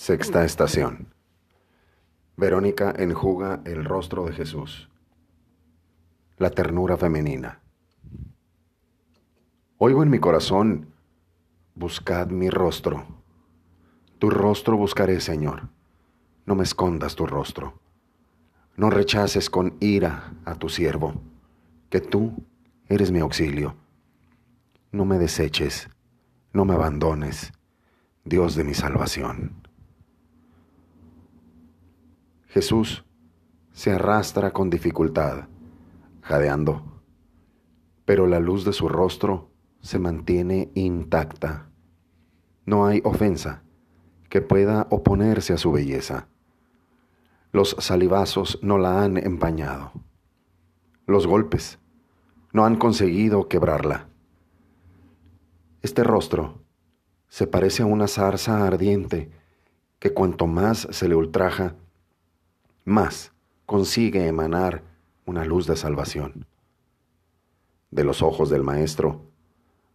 Sexta estación. Verónica enjuga el rostro de Jesús. La ternura femenina. Oigo en mi corazón, buscad mi rostro. Tu rostro buscaré, Señor. No me escondas tu rostro. No rechaces con ira a tu siervo, que tú eres mi auxilio. No me deseches, no me abandones, Dios de mi salvación. Jesús se arrastra con dificultad, jadeando, pero la luz de su rostro se mantiene intacta. No hay ofensa que pueda oponerse a su belleza. Los salivazos no la han empañado. Los golpes no han conseguido quebrarla. Este rostro se parece a una zarza ardiente que cuanto más se le ultraja, más consigue emanar una luz de salvación. De los ojos del Maestro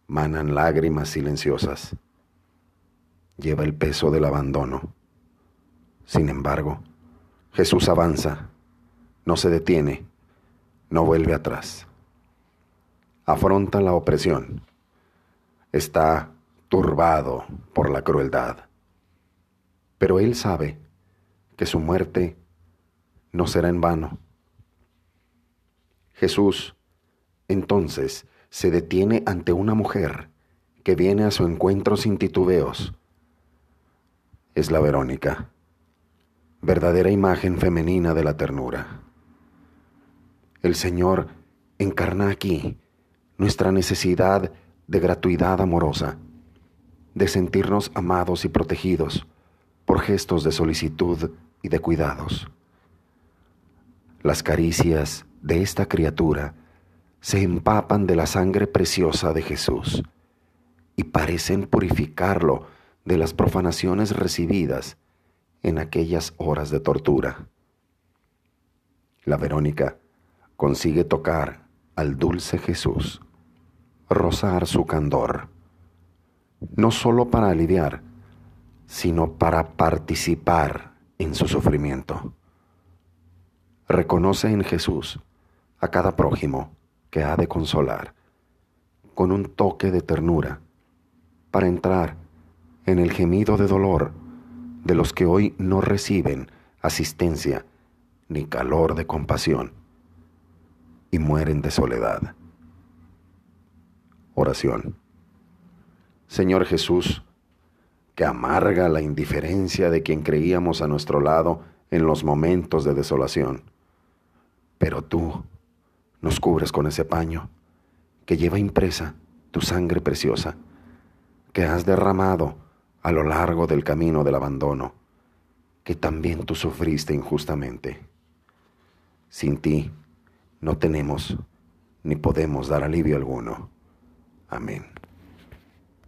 manan lágrimas silenciosas. Lleva el peso del abandono. Sin embargo, Jesús avanza, no se detiene, no vuelve atrás. Afronta la opresión. Está turbado por la crueldad. Pero él sabe que su muerte no será en vano. Jesús, entonces, se detiene ante una mujer que viene a su encuentro sin titubeos. Es la Verónica, verdadera imagen femenina de la ternura. El Señor encarna aquí nuestra necesidad de gratuidad amorosa, de sentirnos amados y protegidos por gestos de solicitud y de cuidados. Las caricias de esta criatura se empapan de la sangre preciosa de Jesús y parecen purificarlo de las profanaciones recibidas en aquellas horas de tortura. La Verónica consigue tocar al dulce Jesús, rozar su candor, no sólo para aliviar, sino para participar en su sufrimiento reconoce en Jesús a cada prójimo que ha de consolar, con un toque de ternura, para entrar en el gemido de dolor de los que hoy no reciben asistencia ni calor de compasión y mueren de soledad. Oración. Señor Jesús, que amarga la indiferencia de quien creíamos a nuestro lado en los momentos de desolación pero tú nos cubres con ese paño que lleva impresa tu sangre preciosa, que has derramado a lo largo del camino del abandono, que también tú sufriste injustamente. Sin ti no tenemos ni podemos dar alivio alguno. Amén.